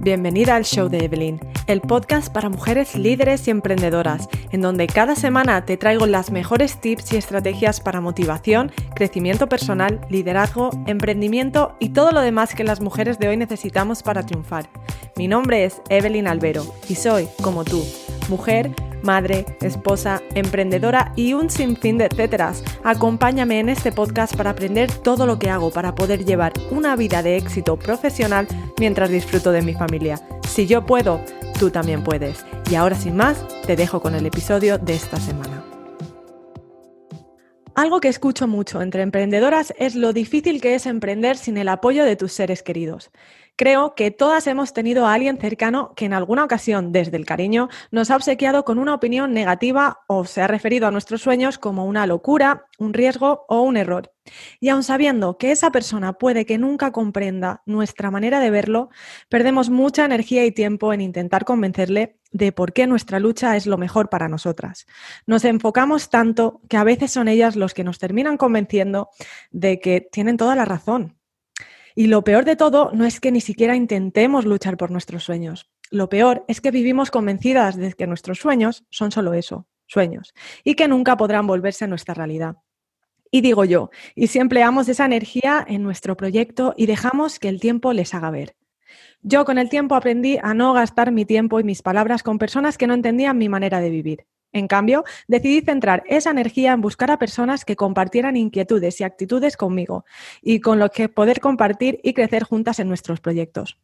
Bienvenida al show de Evelyn, el podcast para mujeres líderes y emprendedoras, en donde cada semana te traigo las mejores tips y estrategias para motivación, crecimiento personal, liderazgo, emprendimiento y todo lo demás que las mujeres de hoy necesitamos para triunfar. Mi nombre es Evelyn Albero y soy, como tú, mujer, madre, esposa, emprendedora y un sinfín de etcéteras. Acompáñame en este podcast para aprender todo lo que hago para poder llevar una vida de éxito profesional mientras disfruto de mi familia. Si yo puedo, tú también puedes. Y ahora sin más, te dejo con el episodio de esta semana. Algo que escucho mucho entre emprendedoras es lo difícil que es emprender sin el apoyo de tus seres queridos. Creo que todas hemos tenido a alguien cercano que en alguna ocasión, desde el cariño, nos ha obsequiado con una opinión negativa o se ha referido a nuestros sueños como una locura, un riesgo o un error. Y aun sabiendo que esa persona puede que nunca comprenda nuestra manera de verlo, perdemos mucha energía y tiempo en intentar convencerle de por qué nuestra lucha es lo mejor para nosotras. Nos enfocamos tanto que a veces son ellas los que nos terminan convenciendo de que tienen toda la razón y lo peor de todo no es que ni siquiera intentemos luchar por nuestros sueños. Lo peor es que vivimos convencidas de que nuestros sueños son solo eso, sueños, y que nunca podrán volverse a nuestra realidad. Y digo yo, y si empleamos esa energía en nuestro proyecto y dejamos que el tiempo les haga ver. Yo con el tiempo aprendí a no gastar mi tiempo y mis palabras con personas que no entendían mi manera de vivir. En cambio, decidí centrar esa energía en buscar a personas que compartieran inquietudes y actitudes conmigo y con los que poder compartir y crecer juntas en nuestros proyectos.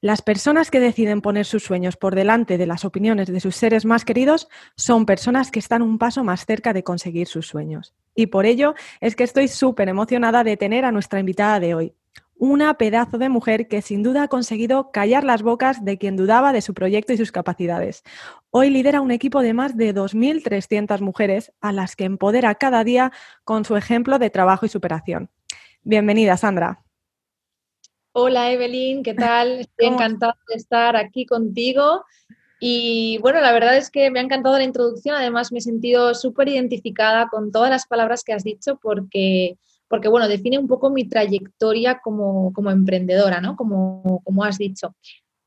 Las personas que deciden poner sus sueños por delante de las opiniones de sus seres más queridos son personas que están un paso más cerca de conseguir sus sueños. Y por ello es que estoy súper emocionada de tener a nuestra invitada de hoy, una pedazo de mujer que sin duda ha conseguido callar las bocas de quien dudaba de su proyecto y sus capacidades. Hoy lidera un equipo de más de 2.300 mujeres a las que empodera cada día con su ejemplo de trabajo y superación. Bienvenida, Sandra. Hola, Evelyn, ¿qué tal? Estoy encantada de estar aquí contigo. Y bueno, la verdad es que me ha encantado la introducción. Además, me he sentido súper identificada con todas las palabras que has dicho porque porque bueno, define un poco mi trayectoria como, emprendedora, ¿no? Como, como has dicho.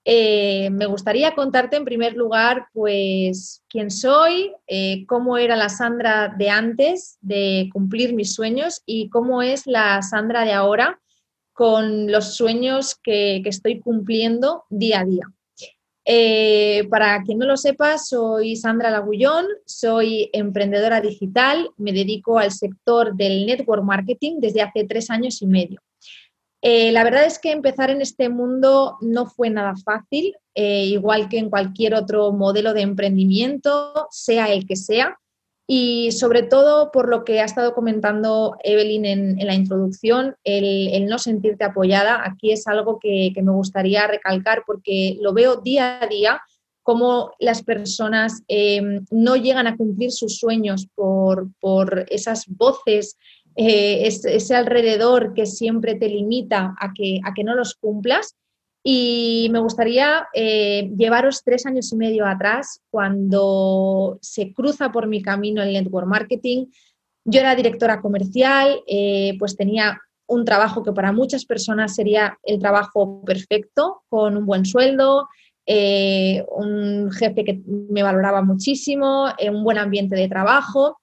Eh, me gustaría contarte en primer lugar, pues, quién soy, eh, cómo era la Sandra de antes de cumplir mis sueños y cómo es la Sandra de ahora con los sueños que, que estoy cumpliendo día a día. Eh, para quien no lo sepa, soy Sandra Lagullón, soy emprendedora digital, me dedico al sector del network marketing desde hace tres años y medio. Eh, la verdad es que empezar en este mundo no fue nada fácil, eh, igual que en cualquier otro modelo de emprendimiento, sea el que sea y sobre todo por lo que ha estado comentando Evelyn en, la introducción, el, no sentirte apoyada, aquí es algo que, me gustaría recalcar porque lo veo día a día cómo las personas eh, no llegan a cumplir sus sueños por, esas voces, eh, ese, alrededor que siempre te limita a que, a que no los cumplas y me gustaría eh, llevaros tres años y medio atrás, cuando se cruza por mi camino el network marketing. Yo era directora comercial, eh, pues tenía un trabajo que para muchas personas sería el trabajo perfecto, con un buen sueldo, eh, un jefe que me valoraba muchísimo, un buen ambiente de trabajo,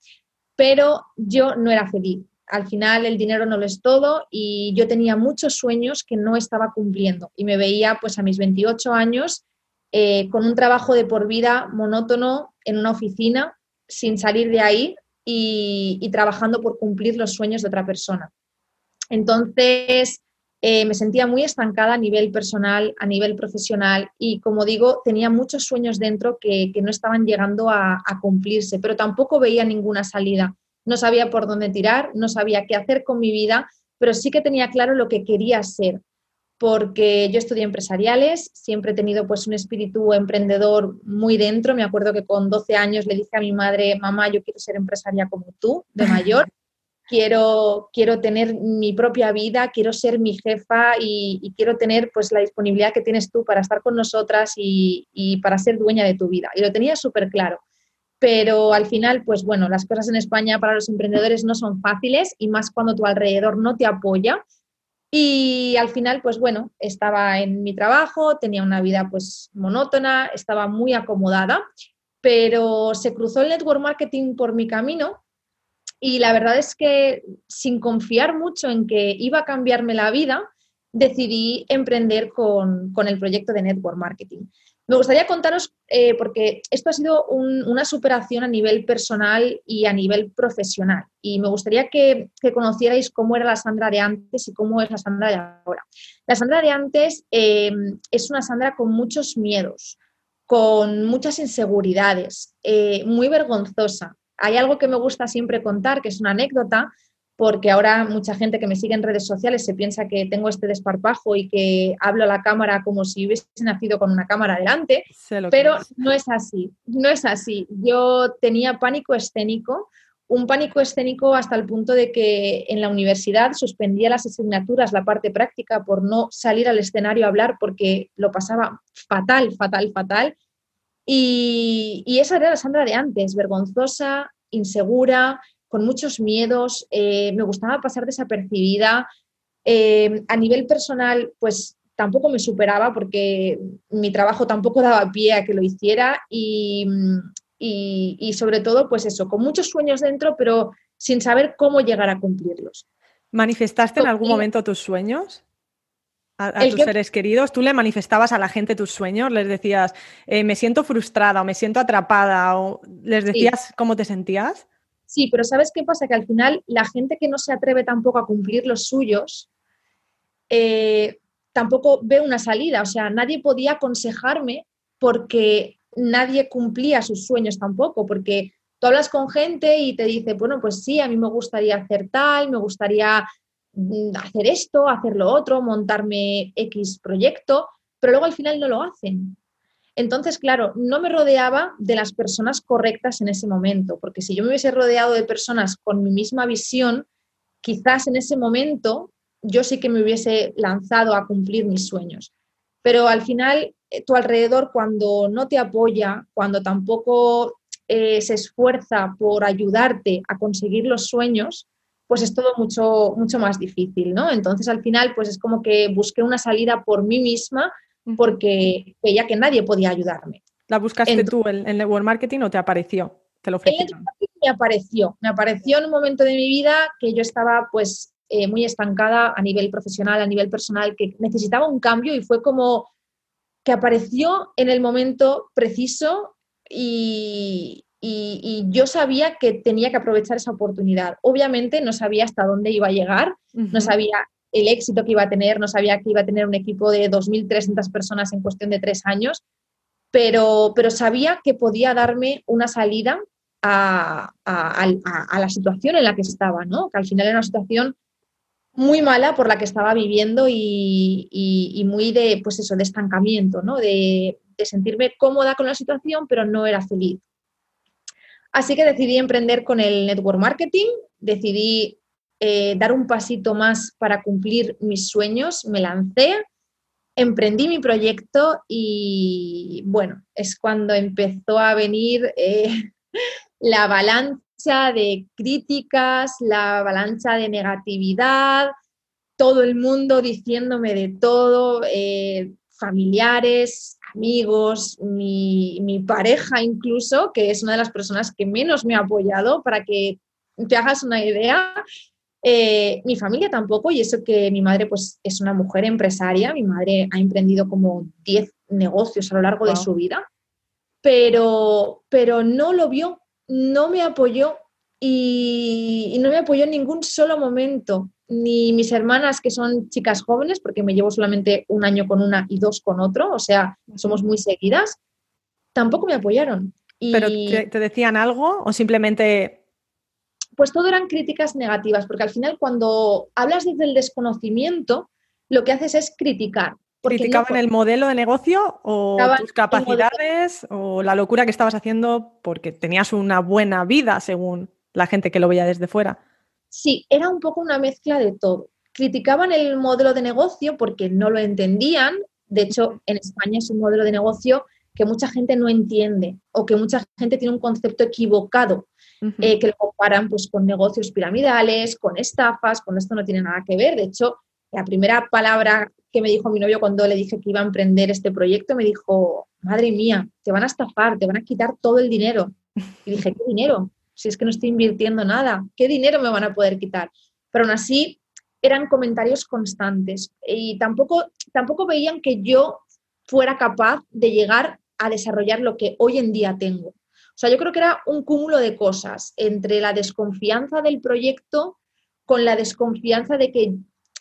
pero yo no era feliz al final el dinero no lo es todo y yo tenía muchos sueños que no estaba cumpliendo y me veía pues a mis 28 años eh, con un trabajo de por vida monótono en una oficina sin salir de ahí y, trabajando por cumplir los sueños de otra persona. Entonces eh, me sentía muy estancada a nivel personal, a nivel profesional y como digo, tenía muchos sueños dentro que, no estaban llegando a cumplirse, pero tampoco veía ninguna salida no sabía por dónde tirar, no sabía qué hacer con mi vida, pero sí que tenía claro lo que quería ser, porque yo estudié empresariales, siempre he tenido pues un espíritu emprendedor muy dentro, me acuerdo que con 12 años le dije a mi madre, mamá, yo quiero ser empresaria como tú, de mayor. Quiero, quiero tener mi propia vida, quiero ser mi jefa y, quiero tener pues la disponibilidad que tienes tú para estar con nosotras y, y para ser dueña de tu vida. Y lo tenía súper claro pero al final, pues bueno, las cosas en España para los emprendedores no son fáciles y más cuando tu alrededor no te apoya. Y al final, pues bueno, estaba en mi trabajo, tenía una vida pues monótona, estaba muy acomodada, pero se cruzó el network marketing por mi camino y la verdad es que sin confiar mucho en que iba a cambiarme la vida, decidí emprender con, con el proyecto de network marketing. Me gustaría contaros, eh, porque esto ha sido una superación a nivel personal y a nivel profesional, y me gustaría que, conocierais cómo era la Sandra de antes y cómo es la Sandra de ahora. La Sandra de antes em, es una Sandra con muchos miedos, con muchas inseguridades, eh, muy vergonzosa. Hay algo que me gusta siempre contar, que es una anécdota, porque ahora mucha gente que me sigue en redes sociales se piensa que tengo este desparpajo y que hablo a la cámara como si hubiese nacido con una cámara delante, pero no es así, no es así. Yo tenía pánico escénico, un pánico escénico hasta el punto de que en la universidad suspendía las asignaturas, la parte práctica, por no salir al escenario a hablar porque lo pasaba fatal, fatal, fatal. Y, y esa era la Sandra de antes, vergonzosa, insegura, con muchos miedos, eh, me gustaba pasar desapercibida. Eh, a nivel personal, pues tampoco me superaba porque mi trabajo tampoco daba pie a que lo hiciera y, sobre todo, pues eso, con muchos sueños dentro, pero sin saber cómo llegar a cumplirlos. ¿Manifestaste en algún momento tus sueños? A, tus seres queridos, ¿tú le manifestabas a la gente tus sueños? ¿Les decías, eh, me siento frustrada o me siento atrapada? ¿O les decías cómo te sentías? Sí, pero ¿sabes qué pasa? Que al final la gente que no se atreve tampoco a cumplir los suyos, eh, tampoco ve una salida. O sea, nadie podía aconsejarme porque nadie cumplía sus sueños tampoco, porque tú hablas con gente y te dice, bueno, pues sí, a mí me gustaría hacer tal, me gustaría mm, hacer esto, hacer lo otro, montarme X proyecto, pero luego al final no lo hacen. Entonces, claro, no me rodeaba de las personas correctas en ese momento, porque si yo me hubiese rodeado de personas con mi misma visión, quizás en ese momento yo sí que me hubiese lanzado a cumplir mis sueños. Pero al final, eh, tu alrededor, cuando no te apoya, cuando tampoco eh, se esfuerza por ayudarte a conseguir los sueños, pues es todo mucho, mucho más difícil, ¿no? Entonces, al final, pues es como que busqué una salida por mí misma porque veía que nadie podía ayudarme. ¿La buscaste tú en, el network marketing o te apareció? ¿Te lo ofrecieron? me apareció, me apareció en un momento de mi vida que yo estaba pues eh, muy estancada a nivel profesional, a nivel personal, que necesitaba un cambio y fue como que apareció en el momento preciso y, yo sabía que tenía que aprovechar esa oportunidad. Obviamente no sabía hasta dónde iba a llegar, no sabía el éxito que iba a tener, no sabía que iba a tener un equipo de 2.300 personas en cuestión de tres años, pero, pero sabía que podía darme una salida a, la situación en la que estaba, ¿no? que al final era una situación muy mala por la que estaba viviendo y, muy de, pues eso, de estancamiento, ¿no? de, de sentirme cómoda con la situación, pero no era feliz. Así que decidí emprender con el network marketing, decidí eh, dar un pasito más para cumplir mis sueños, me lancé, emprendí mi proyecto y bueno, es cuando empezó a venir eh, la avalancha de críticas, la avalancha de negatividad, todo el mundo diciéndome de todo, eh, familiares, amigos, mi, mi, pareja incluso, que es una de las personas que menos me ha apoyado para que te hagas una idea, eh, mi familia tampoco, y eso que mi madre pues, es una mujer empresaria, mi madre ha emprendido como 10 negocios a lo largo de su vida, pero, pero no lo vio, no me apoyó y, no me apoyó en ningún solo momento. Ni mis hermanas, que son chicas jóvenes, porque me llevo solamente un año con una y dos con otro, o sea, somos muy seguidas, tampoco me apoyaron. ¿Pero te decían algo o simplemente pues todo eran críticas negativas, porque al final cuando hablas desde el desconocimiento, lo que haces es criticar. ¿Criticaban el modelo de negocio o tus capacidades o la locura que estabas haciendo porque tenías una buena vida según la gente que lo veía desde fuera? Sí, era un poco una mezcla de todo. Criticaban el modelo de negocio porque no lo entendían. De hecho, en España es un modelo de negocio que mucha gente no entiende o que mucha gente tiene un concepto equivocado, eh, que lo comparan pues, con negocios piramidales, con estafas, con esto no tiene nada que ver. De hecho, la primera palabra que me dijo mi novio cuando le dije que iba a emprender este proyecto, me dijo, madre mía, te van a estafar, te van a quitar todo el dinero. Y dije, ¿qué dinero? Si es que no estoy invirtiendo nada, ¿qué dinero me van a poder quitar? Pero aún así, eran comentarios constantes y tampoco, tampoco veían que yo fuera capaz de llegar a desarrollar lo que hoy en día tengo. O sea, yo creo que era un cúmulo de cosas entre la desconfianza del proyecto con la desconfianza de que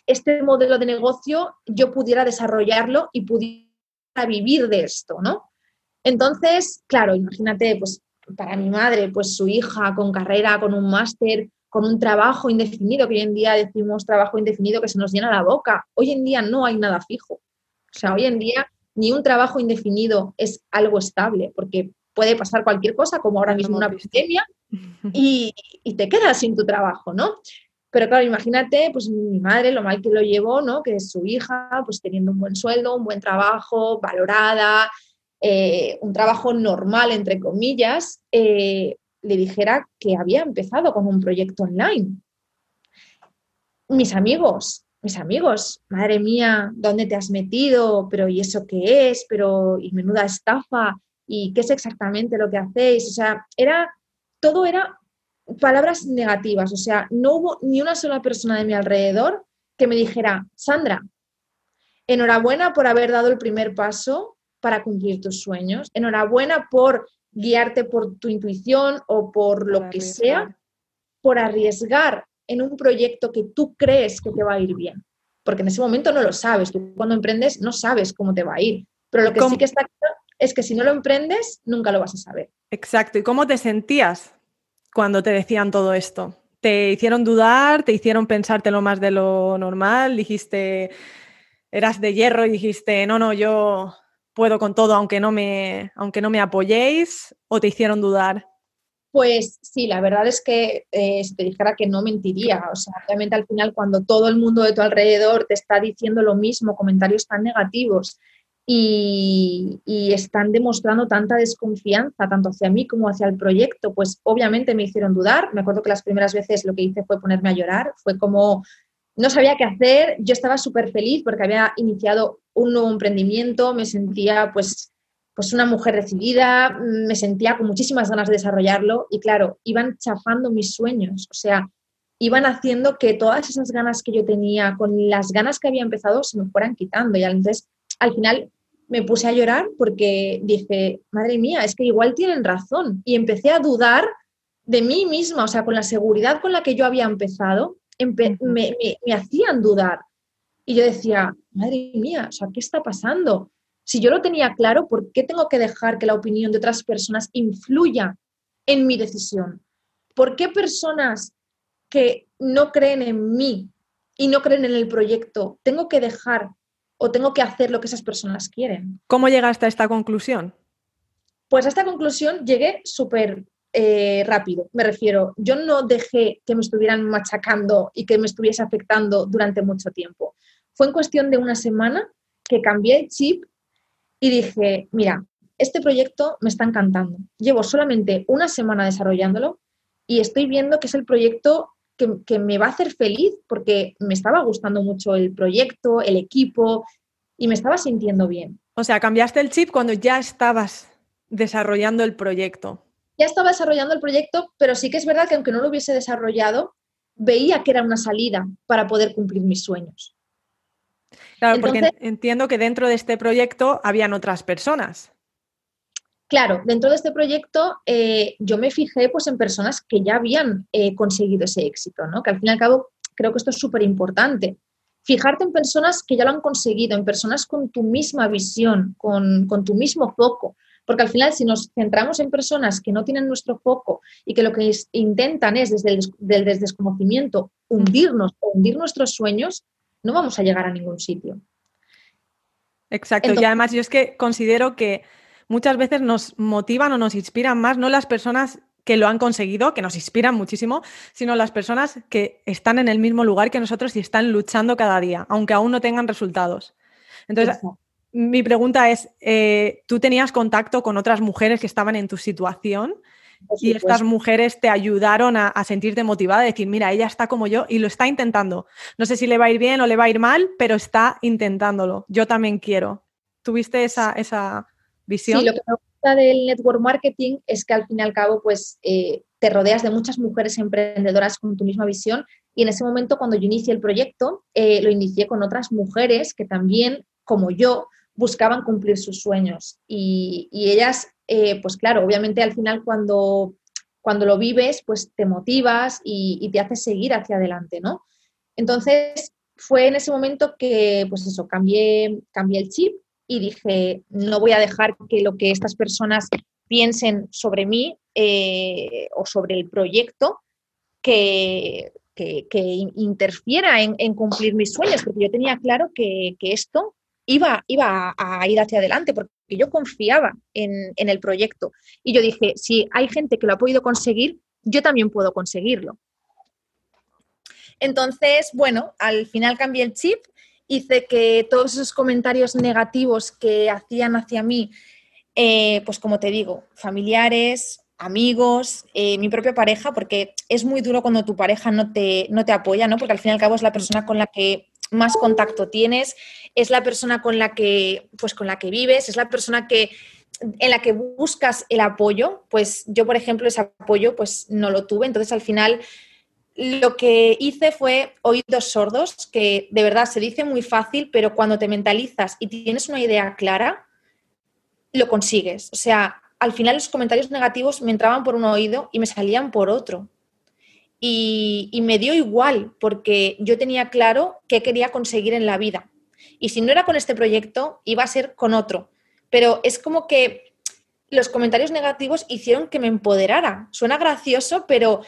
este modelo de negocio yo pudiera desarrollarlo y pudiera vivir de esto, ¿no? Entonces, claro, imagínate, pues para mi madre, pues su hija con carrera, con un máster, con un trabajo indefinido, que hoy en día decimos trabajo indefinido que se nos llena la boca. Hoy en día no hay nada fijo. O sea, hoy en día ni un trabajo indefinido es algo estable, porque puede pasar cualquier cosa, como ahora mismo una pandemia, y, y, te quedas sin tu trabajo, ¿no? Pero claro, imagínate, pues mi madre, lo mal que lo llevó, ¿no? Que es su hija, pues teniendo un buen sueldo, un buen trabajo, valorada, eh, un trabajo normal, entre comillas, eh, le dijera que había empezado con un proyecto online. Mis amigos, mis amigos, madre mía, ¿dónde te has metido? Pero ¿y eso qué es? Pero ¿y menuda estafa? ¿Y qué es exactamente lo que hacéis? O sea, era, todo era palabras negativas, o sea, no hubo ni una sola persona de mi alrededor que me dijera, Sandra, enhorabuena por haber dado el primer paso para cumplir tus sueños, enhorabuena por guiarte por tu intuición o por lo que sea, por arriesgar en un proyecto que tú crees que te va a ir bien, porque en ese momento no lo sabes, tú cuando emprendes no sabes cómo te va a ir, pero lo que sí que está claro es que si no lo emprendes, nunca lo vas a saber. Exacto, ¿y cómo te sentías cuando te decían todo esto? ¿Te hicieron dudar? ¿Te hicieron pensártelo más de lo normal? ¿Dijiste, eras de hierro y dijiste, no, no, yo puedo con todo aunque no me, aunque no me apoyéis? ¿O te hicieron dudar? Pues sí, la verdad es que eh, si te dijera que no mentiría. O sea, obviamente al final cuando todo el mundo de tu alrededor te está diciendo lo mismo, comentarios tan negativos y, están demostrando tanta desconfianza, tanto hacia mí como hacia el proyecto, pues obviamente me hicieron dudar. Me acuerdo que las primeras veces lo que hice fue ponerme a llorar, fue como no sabía qué hacer, yo estaba súper feliz porque había iniciado un nuevo emprendimiento, me sentía pues, pues una mujer decidida, me sentía con muchísimas ganas de desarrollarlo y claro, iban chafando mis sueños, o sea, iban haciendo que todas esas ganas que yo tenía, con las ganas que había empezado, se me fueran quitando y entonces al final me puse a llorar porque dije, madre mía, es que igual tienen razón. Y empecé a dudar de mí misma, o sea, con la seguridad con la que yo había empezado, me, hacían dudar. Y yo decía, madre mía, o sea, ¿qué está pasando? Si yo lo tenía claro, ¿por qué tengo que dejar que la opinión de otras personas influya en mi decisión? ¿Por qué personas que no creen en mí y no creen en el proyecto, tengo que dejar o tengo que hacer lo que esas personas quieren. ¿Cómo llegaste a esta conclusión? Pues a esta conclusión llegué súper eh, rápido. Me refiero, yo no dejé que me estuvieran machacando y que me estuviese afectando durante mucho tiempo. Fue en cuestión de una semana que cambié el chip y dije, mira, este proyecto me está encantando. Llevo solamente una semana desarrollándolo y estoy viendo que es el proyecto que, me va a hacer feliz porque me estaba gustando mucho el proyecto, el equipo y me estaba sintiendo bien. O sea, cambiaste el chip cuando ya estabas desarrollando el proyecto. Ya estaba desarrollando el proyecto, pero sí que es verdad que aunque no lo hubiese desarrollado, veía que era una salida para poder cumplir mis sueños. Claro, porque entiendo que dentro de este proyecto habían otras personas. Claro, dentro de este proyecto eh, yo me fijé pues, en personas que ya habían eh, conseguido ese éxito, ¿no? que al fin y al cabo creo que esto es súper importante. Fijarte en personas que ya lo han conseguido, en personas con tu misma visión, con, tu mismo foco. Porque al final, si nos centramos en personas que no tienen nuestro foco y que lo que intentan es desde el desconocimiento hundirnos o hundir nuestros sueños, no vamos a llegar a ningún sitio. Exacto. y además yo es que considero que muchas veces nos motivan o nos inspiran más, no las personas que lo han conseguido, que nos inspiran muchísimo, sino las personas que están en el mismo lugar que nosotros y están luchando cada día, aunque aún no tengan resultados. Entonces, mi pregunta es, eh, ¿tú tenías contacto con otras mujeres que estaban en tu situación? Y estas mujeres te ayudaron a, sentirte motivada, a decir, mira, ella está como yo y lo está intentando. No sé si le va a ir bien o le va a ir mal, pero está intentándolo. Yo también quiero. ¿Tuviste esa, esa visión? Sí, lo que me gusta del network marketing es que al fin y al cabo, pues eh, te rodeas de muchas mujeres emprendedoras con tu misma visión. Y en ese momento, cuando yo inicié el proyecto, eh, lo inicié con otras mujeres que también, como yo, buscaban cumplir sus sueños. Y, ellas, eh, pues claro, obviamente al final cuando, cuando lo vives, pues te motivas y, te haces seguir hacia adelante, ¿no? Entonces, fue en ese momento que, pues eso, cambié, cambié el chip y dije, no voy a dejar que lo que estas personas piensen sobre mí eh, o sobre el proyecto que, que, interfiera en, cumplir mis sueños, porque yo tenía claro que, que esto iba, iba a ir hacia adelante porque yo confiaba en, el proyecto. Y yo dije, si hay gente que lo ha podido conseguir, yo también puedo conseguirlo. Entonces, bueno, al final cambié el chip, hice que todos esos comentarios negativos que hacían hacia mí, eh, pues como te digo, familiares, amigos, eh, mi propia pareja, porque es muy duro cuando tu pareja no te, no te apoya, ¿no? Porque al fin y al cabo es la persona con la que más contacto tienes, es la persona con la que, pues, con la que vives, es la persona que, en la que buscas el apoyo, pues yo, por ejemplo, ese apoyo pues no lo tuve, entonces al final lo que hice fue oídos sordos, que de verdad se dice muy fácil, pero cuando te mentalizas y tienes una idea clara, lo consigues. O sea, al final los comentarios negativos me entraban por un oído y me salían por otro y, me dio igual porque yo tenía claro qué quería conseguir en la vida. Y si no era con este proyecto, iba a ser con otro. Pero es como que los comentarios negativos hicieron que me empoderara. Suena gracioso, pero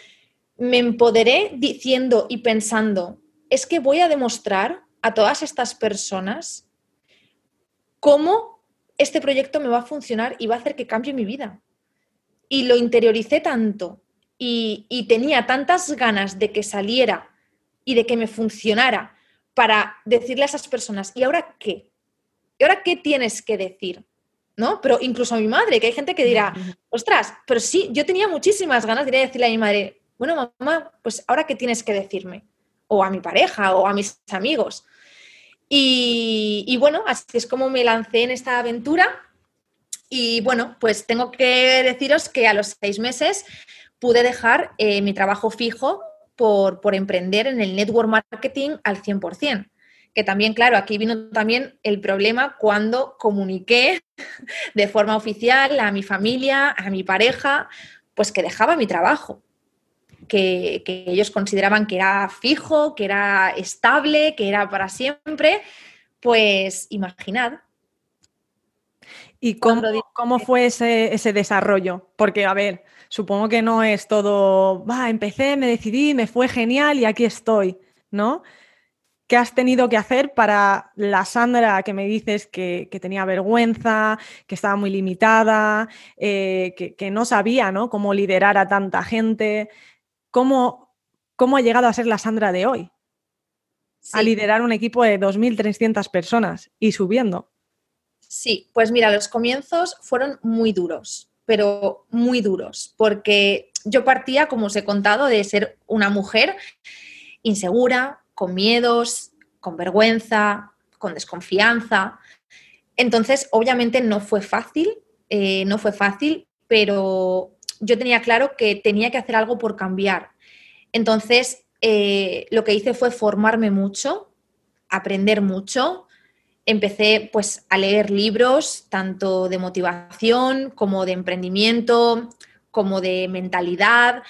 me empoderé diciendo y pensando, es que voy a demostrar a todas estas personas cómo este proyecto me va a funcionar y va a hacer que cambie mi vida. Y lo interioricé tanto y, tenía tantas ganas de que saliera y de que me funcionara para decirle a esas personas, ¿y ahora qué? ¿Y ahora qué tienes que decir? ¿No? Pero incluso a mi madre, que hay gente que dirá, ostras, pero sí, yo tenía muchísimas ganas de decirle a mi madre, bueno, mamá, pues ahora qué tienes que decirme? O a mi pareja o a mis amigos. Y, y bueno, así es como me lancé en esta aventura. Y bueno, pues tengo que deciros que a los seis meses pude dejar eh, mi trabajo fijo por, emprender en el network marketing al 100%. Que también, claro, aquí vino también el problema cuando comuniqué de forma oficial a mi familia, a mi pareja, pues que dejaba mi trabajo. Que, ellos consideraban que era fijo, que era estable, que era para siempre, pues imaginad. ¿Y cómo, cómo fue ese, ese, desarrollo? Porque, a ver, supongo que no es todo, va, empecé, me decidí, me fue genial y aquí estoy, ¿no? ¿Qué has tenido que hacer para la Sandra que me dices que, tenía vergüenza, que estaba muy limitada, eh, que, no sabía ¿no? cómo liderar a tanta gente? ¿Cómo, ¿Cómo ha llegado a ser la Sandra de hoy? A liderar un equipo de 2.300 personas y subiendo. Sí, pues mira, los comienzos fueron muy duros pero muy duros, porque yo partía, como os he contado, de ser una mujer insegura, con miedos, con vergüenza, con desconfianza. Entonces, obviamente no fue fácil, eh, no fue fácil, pero yo tenía claro que tenía que hacer algo por cambiar. Entonces, eh, lo que hice fue formarme mucho, aprender mucho, empecé pues a leer libros tanto de motivación como de emprendimiento, como de mentalidad.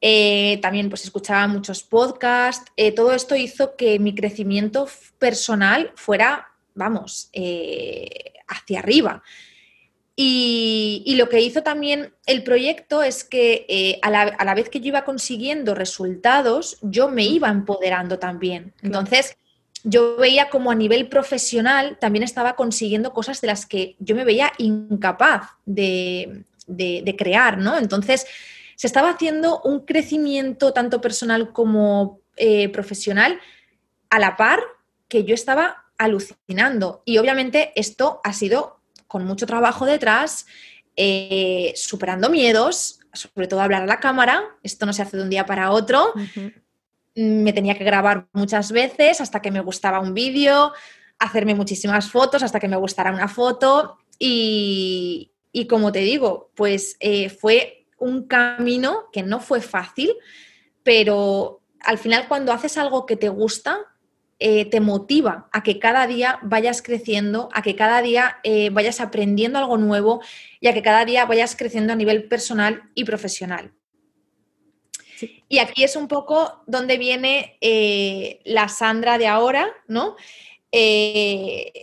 Eh, también pues escuchaba muchos podcasts. Eh, todo esto hizo que mi crecimiento personal fuera, vamos, eh, hacia arriba. Y, lo que hizo también el proyecto es que a la, a, la, vez que yo iba consiguiendo resultados, yo me iba empoderando también. Entonces, yo veía como a nivel profesional también estaba consiguiendo cosas de las que yo me veía incapaz de, crear, ¿no? Entonces, se estaba haciendo un crecimiento tanto personal como eh, profesional a la par que yo estaba alucinando. Y obviamente esto ha sido con mucho trabajo detrás, eh, superando miedos, sobre todo hablar a la cámara. Esto no se hace de un día para otro. Me tenía que grabar muchas veces hasta que me gustaba un vídeo, hacerme muchísimas fotos hasta que me gustara una foto. Y, como te digo, pues eh, fue un camino que no fue fácil, pero al final cuando haces algo que te gusta, eh, te motiva a que cada día vayas creciendo, a que cada día eh, vayas aprendiendo algo nuevo y a que cada día vayas creciendo a nivel personal y profesional. Y aquí es un poco donde viene eh, la Sandra de ahora, ¿no?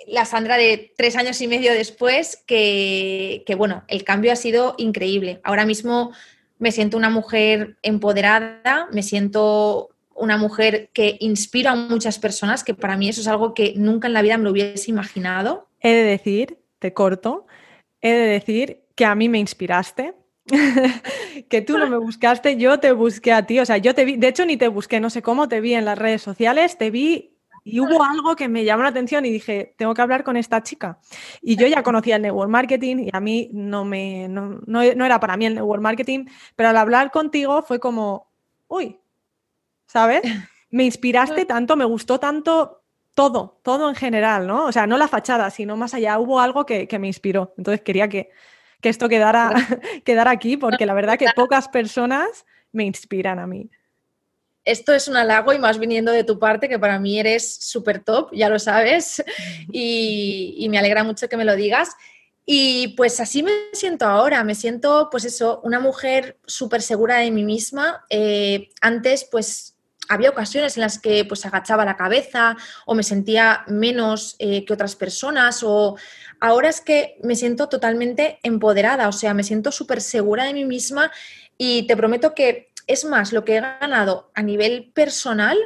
la Sandra de tres años y medio después, que, que, bueno, el cambio ha sido increíble. Ahora mismo me siento una mujer empoderada, me siento una mujer que inspira a muchas personas, que para mí eso es algo que nunca en la vida me lo hubiese imaginado. He de decir, te corto, he de decir que a mí me inspiraste, que tú no me buscaste, yo te busqué a ti, o sea, yo te vi, de hecho ni te busqué, no sé cómo, te vi en las redes sociales, te vi y hubo algo que me llamó la atención y dije, tengo que hablar con esta chica. Y yo ya conocía el network marketing y a mí no me, no, no era para mí el network marketing, pero al hablar contigo fue como, uy, ¿sabes? Me inspiraste tanto, me gustó tanto todo, todo en general, ¿no? O sea, no la fachada, sino más allá, hubo algo que, me inspiró. Entonces quería que, esto quedara, quedara aquí, porque la verdad que pocas personas me inspiran a mí. Esto es un halago y más viniendo de tu parte, que para mí eres súper top, ya lo sabes, y, me alegra mucho que me lo digas. Y pues así me siento ahora, me siento pues eso, una mujer súper segura de mí misma. Eh, antes pues había ocasiones en las que pues agachaba la cabeza o me sentía menos eh, que otras personas o ahora es que me siento totalmente empoderada, o sea, me siento súper segura de mí misma y te prometo que es más lo que he ganado a nivel personal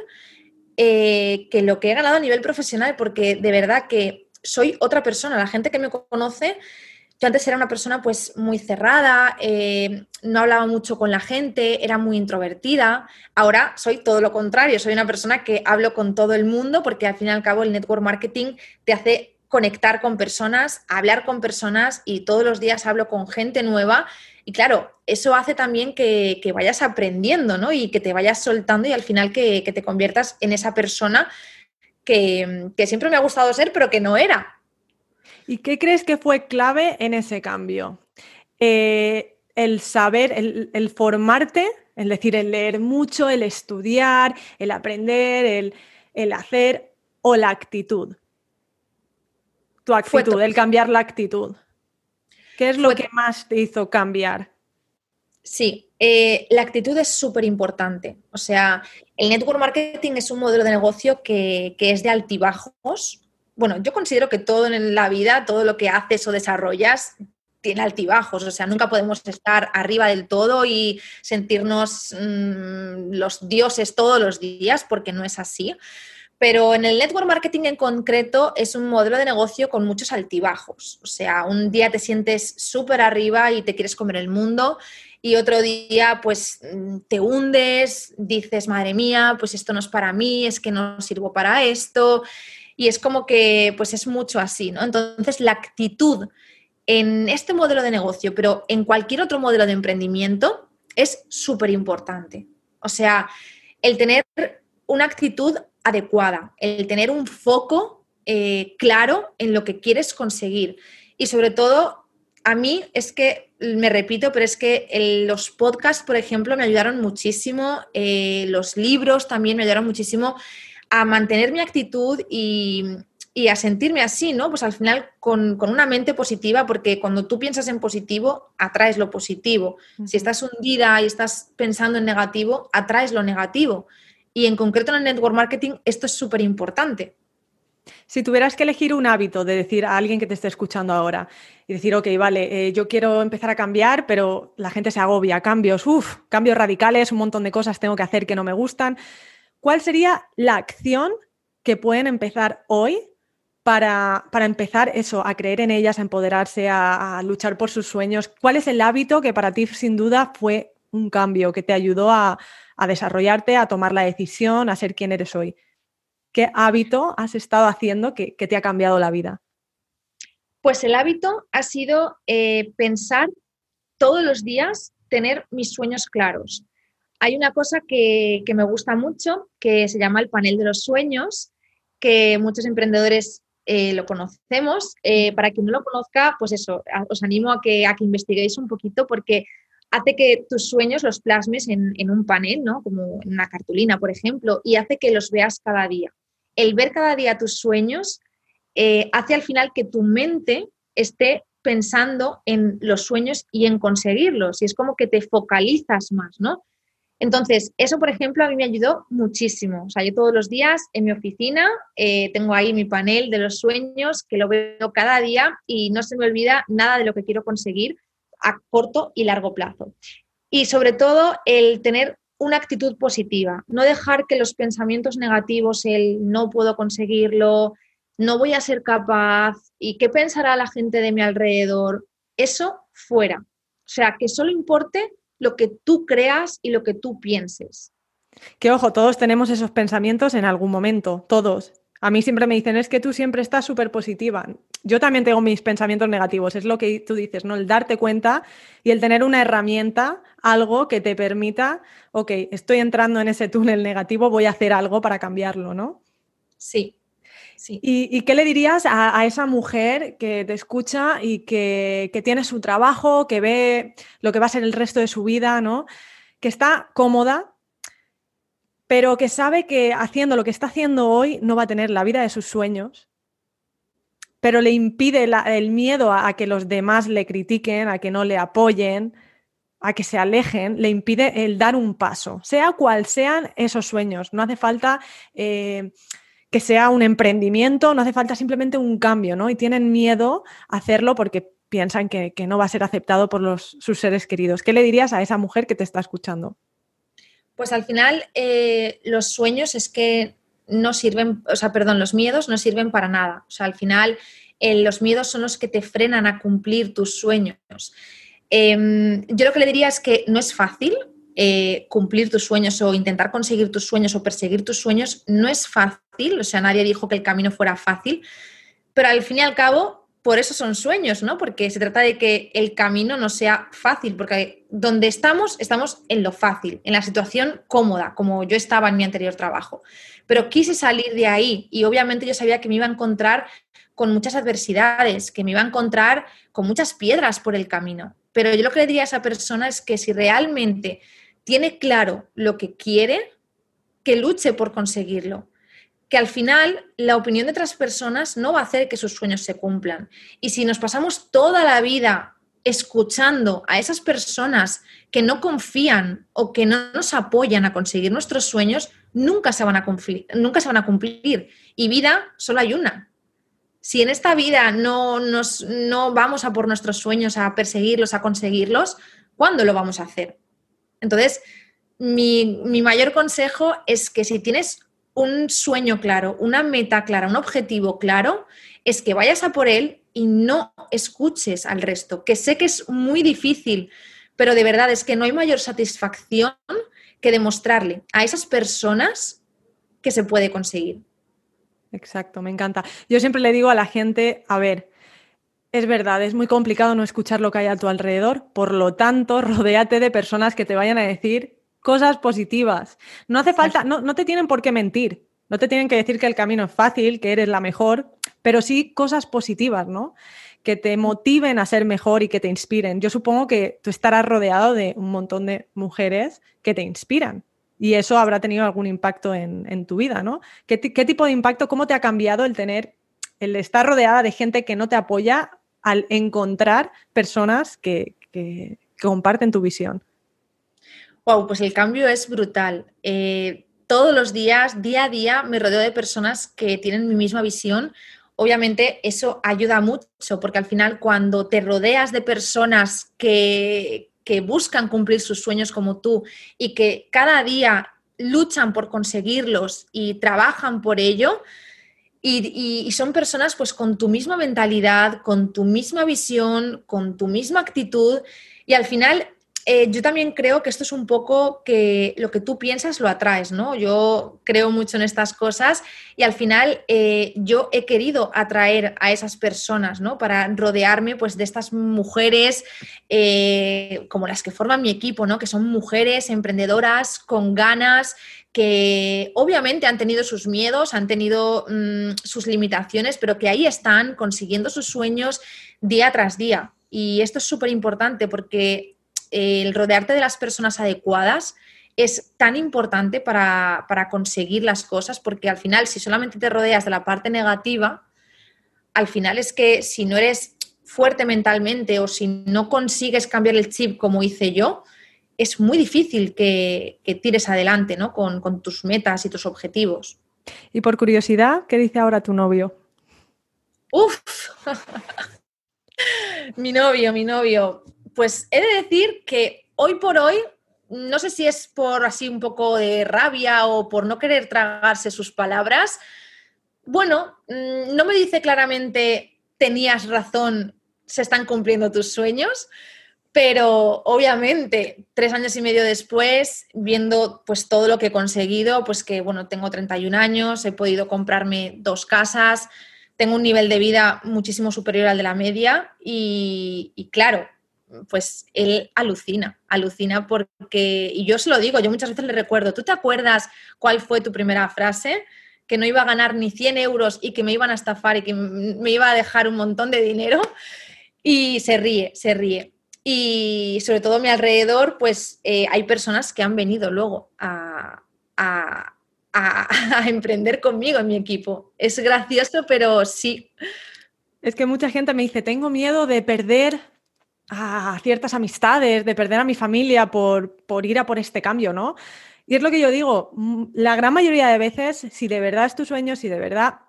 eh, que lo que he ganado a nivel profesional porque de verdad que soy otra persona, la gente que me conoce yo antes era una persona pues muy cerrada, eh, no hablaba mucho con la gente, era muy introvertida. Ahora soy todo lo contrario, soy una persona que hablo con todo el mundo porque al fin y al cabo el network marketing te hace conectar con personas, hablar con personas y todos los días hablo con gente nueva. Y claro, eso hace también que, vayas aprendiendo, ¿no? Y que te vayas soltando y al final que, te conviertas en esa persona que, que siempre me ha gustado ser, pero que no era. ¿Y qué crees que fue clave en ese cambio? Eh, el saber, el, formarte, es decir, el leer mucho, el estudiar, el aprender, el, hacer o la actitud. Tu actitud, el cambiar la actitud. ¿Qué es lo que más te hizo cambiar? Sí, eh, la actitud es súper importante. O sea, el network marketing es un modelo de negocio que, que es de altibajos, bueno, yo considero que todo en la vida, todo lo que haces o desarrollas, tiene altibajos, o sea, nunca podemos estar arriba del todo y sentirnos mm, los dioses todos los días, porque no es así. Pero en el network marketing en concreto es un modelo de negocio con muchos altibajos. O sea, un día te sientes súper arriba y te quieres comer el mundo y otro día pues mm, te hundes, dices, madre mía, pues esto no es para mí, es que no sirvo para esto y es como que pues es mucho así, ¿no? Entonces la actitud en este modelo de negocio, pero en cualquier otro modelo de emprendimiento, es súper importante. O sea, el tener una actitud adecuada, el tener un foco eh, claro en lo que quieres conseguir. Y sobre todo, a mí es que, me repito, pero es que los podcasts, por ejemplo, me ayudaron muchísimo, eh, los libros también me ayudaron muchísimo a mantener mi actitud y, a sentirme así, ¿no? Pues al final con, una mente positiva, porque cuando tú piensas en positivo, atraes lo positivo. Si estás hundida y estás pensando en negativo, atraes lo negativo. Y en concreto en el network marketing esto es súper importante. Si tuvieras que elegir un hábito de decir a alguien que te esté escuchando ahora y decir, ok, vale, eh, yo quiero empezar a cambiar, pero la gente se agobia, cambios, uff, cambios radicales, un montón de cosas tengo que hacer que no me gustan. ¿Cuál sería la acción que pueden empezar hoy para, empezar eso, a creer en ellas, a empoderarse, a, luchar por sus sueños? ¿Cuál es el hábito que para ti sin duda fue un cambio, que te ayudó a, desarrollarte, a tomar la decisión, a ser quien eres hoy? ¿Qué hábito has estado haciendo que, te ha cambiado la vida? Pues el hábito ha sido eh, pensar todos los días, tener mis sueños claros. Hay una cosa que, me gusta mucho, que se llama el panel de los sueños, que muchos emprendedores eh, lo conocemos. Eh, para quien no lo conozca, pues eso, os animo a que, a que investiguéis un poquito porque hace que tus sueños los plasmes en, un panel, ¿no? Como en una cartulina, por ejemplo, y hace que los veas cada día. El ver cada día tus sueños eh, hace al final que tu mente esté pensando en los sueños y en conseguirlos, y es como que te focalizas más, ¿no? Entonces, eso, por ejemplo, a mí me ayudó muchísimo. O sea, yo todos los días en mi oficina eh, tengo ahí mi panel de los sueños, que lo veo cada día y no se me olvida nada de lo que quiero conseguir a corto y largo plazo. Y sobre todo el tener una actitud positiva, no dejar que los pensamientos negativos, el no puedo conseguirlo, no voy a ser capaz y qué pensará la gente de mi alrededor, eso fuera. O sea, que solo importe lo que tú creas y lo que tú pienses. Que ojo, todos tenemos esos pensamientos en algún momento, todos. A mí siempre me dicen, es que tú siempre estás súper positiva. Yo también tengo mis pensamientos negativos, es lo que tú dices, ¿no? El darte cuenta y el tener una herramienta, algo que te permita, ok, estoy entrando en ese túnel negativo, voy a hacer algo para cambiarlo, ¿no? Sí. ¿Y, qué le dirías a, esa mujer que te escucha y que, que tiene su trabajo, que ve lo que va a ser el resto de su vida, ¿no? Que está cómoda, pero que sabe que haciendo lo que está haciendo hoy no va a tener la vida de sus sueños, pero le impide el miedo a, que los demás le critiquen, a que no le apoyen, a que se alejen, le impide el dar un paso, sea cual sean esos sueños. No hace falta eh, que sea un emprendimiento, no hace falta simplemente un cambio, ¿no? Y tienen miedo a hacerlo porque piensan que, no va a ser aceptado por sus seres queridos. ¿Qué le dirías a esa mujer que te está escuchando? Pues al final eh, los sueños es que no sirven, o sea, perdón, los miedos no sirven para nada. O sea, al final eh, los miedos son los que te frenan a cumplir tus sueños. Em, yo lo que le diría es que no es fácil eh, cumplir tus sueños o intentar conseguir tus sueños o perseguir tus sueños. No es fácil, o sea, nadie dijo que el camino fuera fácil, pero al fin y al cabo por eso son sueños, ¿no? Porque se trata de que el camino no sea fácil, porque donde estamos, estamos en lo fácil, en la situación cómoda, como yo estaba en mi anterior trabajo. Pero quise salir de ahí y obviamente yo sabía que me iba a encontrar con muchas adversidades, que me iba a encontrar con muchas piedras por el camino. Pero yo lo que le diría a esa persona es que si realmente tiene claro lo que quiere, que luche por conseguirlo que al final la opinión de otras personas no va a hacer que sus sueños se cumplan. Y si nos pasamos toda la vida escuchando a esas personas que no confían o que no nos apoyan a conseguir nuestros sueños, nunca se van a cumplir. Y vida solo hay una. Si en esta vida no, nos, no vamos a por nuestros sueños, a perseguirlos, a conseguirlos, ¿cuándo lo vamos a hacer? Entonces, mi, mi mayor consejo es que si tienes un sueño claro, una meta clara, un objetivo claro, es que vayas a por él y no escuches al resto, que sé que es muy difícil, pero de verdad es que no hay mayor satisfacción que demostrarle a esas personas que se puede conseguir. Exacto, me encanta. Yo siempre le digo a la gente, a ver, es verdad, es muy complicado no escuchar lo que hay a tu alrededor, por lo tanto, rodéate de personas que te vayan a decir cosas positivas. No hace falta, no, no te tienen por qué mentir, no te tienen que decir que el camino es fácil, que eres la mejor, pero sí cosas positivas, ¿no? Que te motiven a ser mejor y que te inspiren. Yo supongo que tú estarás rodeado de un montón de mujeres que te inspiran. Y eso habrá tenido algún impacto en, tu vida, ¿no? ¿Qué, tipo de impacto, cómo te ha cambiado el tener, el estar rodeada de gente que no te apoya al encontrar personas que comparten tu visión? Wow, pues el cambio es brutal. Eh, todos los días, día a día, me rodeo de personas que tienen mi misma visión. Obviamente eso ayuda mucho porque al final cuando te rodeas de personas que, que buscan cumplir sus sueños como tú y que cada día luchan por conseguirlos y trabajan por ello, y, y, son personas pues con tu misma mentalidad, con tu misma visión, con tu misma actitud y al final eh, yo también creo que esto es un poco que lo que tú piensas lo atraes, ¿no? Yo creo mucho en estas cosas y al final eh, yo he querido atraer a esas personas, ¿no? Para rodearme pues de estas mujeres eh, como las que forman mi equipo, ¿no? Que son mujeres emprendedoras con ganas, que obviamente han tenido sus miedos, han tenido mm, sus limitaciones, pero que ahí están consiguiendo sus sueños día tras día. Y esto es súper importante porque el rodearte de las personas adecuadas es tan importante para, conseguir las cosas, porque al final, si solamente te rodeas de la parte negativa, al final es que si no eres fuerte mentalmente o si no consigues cambiar el chip como hice yo, es muy difícil que, tires adelante ¿no? con, con tus metas y tus objetivos. Y por curiosidad, ¿qué dice ahora tu novio? Uf, mi novio, mi novio. Pues he de decir que hoy por hoy, no sé si es por así un poco de rabia o por no querer tragarse sus palabras, bueno, mm, no me dice claramente tenías razón, se están cumpliendo tus sueños, pero obviamente tres años y medio después, viendo pues todo lo que he conseguido, pues que bueno, tengo 31 años, he podido comprarme dos casas, tengo un nivel de vida muchísimo superior al de la media y, y claro, pues él alucina, alucina porque, y yo se lo digo, yo muchas veces le recuerdo, ¿tú te acuerdas cuál fue tu primera frase? Que no iba a ganar ni 100 euros y que me iban a estafar y que me iba a dejar un montón de dinero. Y se ríe, se ríe. Y sobre todo a mi alrededor, pues eh, hay personas que han venido luego a, a, a emprender conmigo en mi equipo. Es gracioso, pero sí. Es que mucha gente me dice, tengo miedo de perder a ciertas amistades, de perder a mi familia por, por ir a por este cambio, ¿no? Y es lo que yo digo, mm, la gran mayoría de veces, si de verdad es tu sueño, si de verdad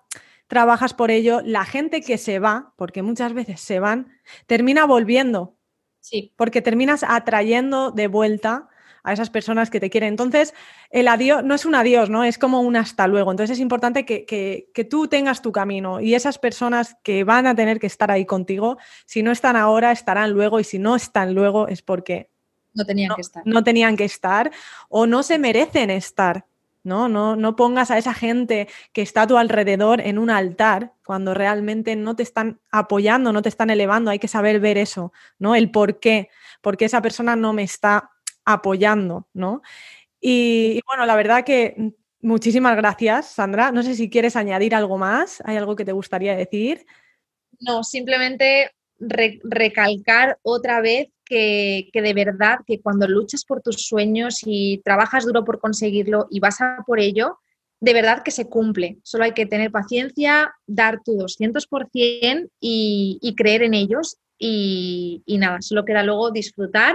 trabajas por ello, la gente que se va, porque muchas veces se van, termina volviendo. Sí. Porque terminas atrayendo de vuelta a esas personas que te quieren. Entonces, el adiós no es un adiós, ¿no? Es como un hasta luego. Entonces es importante que, tú tengas tu camino y esas personas que van a tener que estar ahí contigo, si no están ahora, estarán luego y si no están luego es porque no tenían que estar. No tenían que estar o no se merecen estar. ¿no? No, no pongas a esa gente que está a tu alrededor en un altar cuando realmente no te están apoyando, no te están elevando. Hay que saber ver eso, ¿no? El por qué. Porque esa persona no me está apoyando, ¿no? Y, bueno, la verdad que muchísimas gracias, Sandra. No sé si quieres añadir algo más. ¿Hay algo que te gustaría decir? No, simplemente recalcar otra vez que, que, de verdad que cuando luchas por tus sueños y trabajas duro por conseguirlo y vas a por ello, de verdad que se cumple. Solo hay que tener paciencia, dar tu 200% y, y creer en ellos y, y nada, solo queda luego disfrutar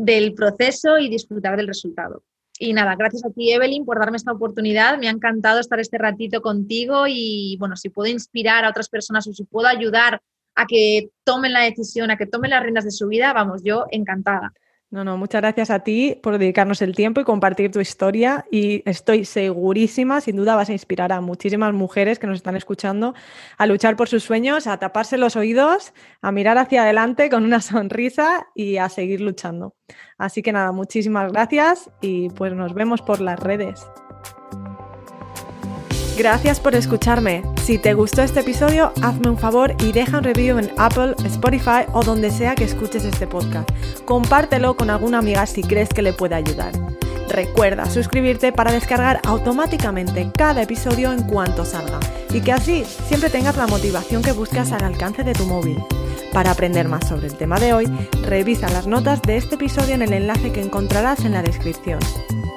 del proceso y disfrutar del resultado. Y nada, gracias a ti, Evelyn, por darme esta oportunidad. Me ha encantado estar este ratito contigo y, bueno, si puedo inspirar a otras personas o si puedo ayudar a que tomen la decisión, a que tomen las riendas de su vida, vamos, yo encantada. No, no, muchas gracias a ti por dedicarnos el tiempo y compartir tu historia y estoy segurísima, sin duda vas a inspirar a muchísimas mujeres que nos están escuchando a luchar por sus sueños, a taparse los oídos, a mirar hacia adelante con una sonrisa y a seguir luchando. Así que nada, muchísimas gracias y pues nos vemos por las redes. Gracias por escucharme. Si te gustó este episodio, hazme un favor y deja un review en Apple, Spotify o donde sea que escuches este podcast. Compártelo con alguna amiga si crees que le puede ayudar. Recuerda suscribirte para descargar automáticamente cada episodio en cuanto salga y que así siempre tengas la motivación que buscas al alcance de tu móvil. Para aprender más sobre el tema de hoy, revisa las notas de este episodio en el enlace que encontrarás en la descripción.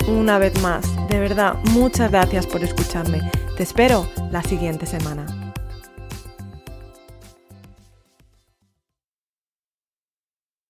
Una vez más, de verdad, muchas gracias por escucharme. Te espero la siguiente semana.